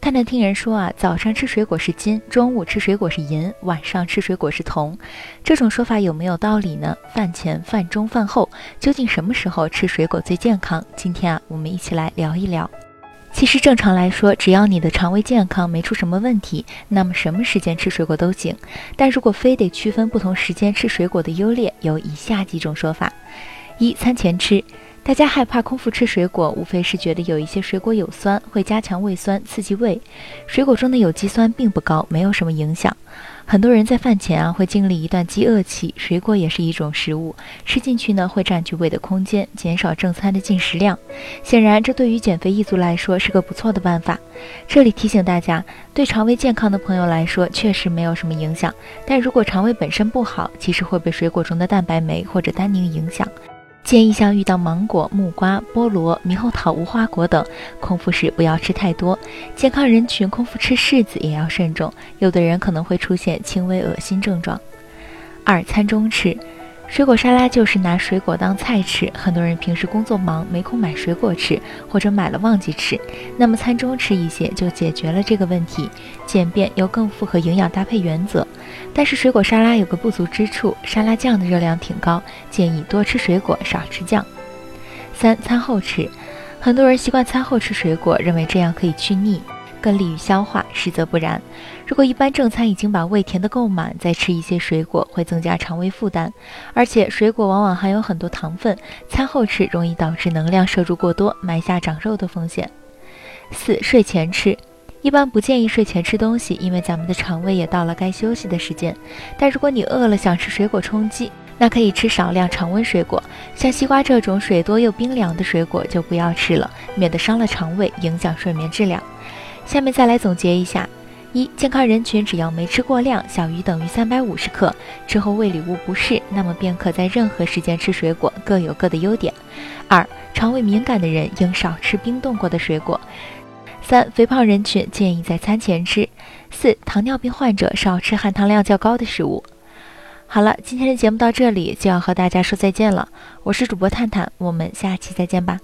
探探听人说啊，早上吃水果是金，中午吃水果是银，晚上吃水果是铜。这种说法有没有道理呢？饭前、饭中、饭后，究竟什么时候吃水果最健康？今天啊，我们一起来聊一聊。其实正常来说，只要你的肠胃健康没出什么问题，那么什么时间吃水果都行。但如果非得区分不同时间吃水果的优劣，有以下几种说法：一、餐前吃。大家害怕空腹吃水果，无非是觉得有一些水果有酸，会加强胃酸，刺激胃。水果中的有机酸并不高，没有什么影响。很多人在饭前啊会经历一段饥饿期，水果也是一种食物，吃进去呢会占据胃的空间，减少正餐的进食量。显然，这对于减肥一族来说是个不错的办法。这里提醒大家，对肠胃健康的朋友来说确实没有什么影响，但如果肠胃本身不好，其实会被水果中的蛋白酶或者单宁影响。建议像遇到芒果、木瓜、菠萝、猕猴桃、无花果等，空腹时不要吃太多。健康人群空腹吃柿子也要慎重，有的人可能会出现轻微恶心症状。二餐中吃。水果沙拉就是拿水果当菜吃，很多人平时工作忙没空买水果吃，或者买了忘记吃，那么餐中吃一些就解决了这个问题，简便又更符合营养搭配原则。但是水果沙拉有个不足之处，沙拉酱的热量挺高，建议多吃水果少吃酱。三餐后吃，很多人习惯餐后吃水果，认为这样可以去腻。更利于消化，实则不然。如果一般正餐已经把胃填得够满，再吃一些水果会增加肠胃负担，而且水果往往含有很多糖分，餐后吃容易导致能量摄入过多，埋下长肉的风险。四睡前吃，一般不建议睡前吃东西，因为咱们的肠胃也到了该休息的时间。但如果你饿了想吃水果充饥，那可以吃少量常温水果，像西瓜这种水多又冰凉的水果就不要吃了，免得伤了肠胃，影响睡眠质量。下面再来总结一下：一、健康人群只要没吃过量，小于等于三百五十克之后胃里无不适，那么便可在任何时间吃水果，各有各的优点。二、肠胃敏感的人应少吃冰冻过的水果。三、肥胖人群建议在餐前吃。四、糖尿病患者少吃含糖量较高的食物。好了，今天的节目到这里就要和大家说再见了，我是主播探探，我们下期再见吧。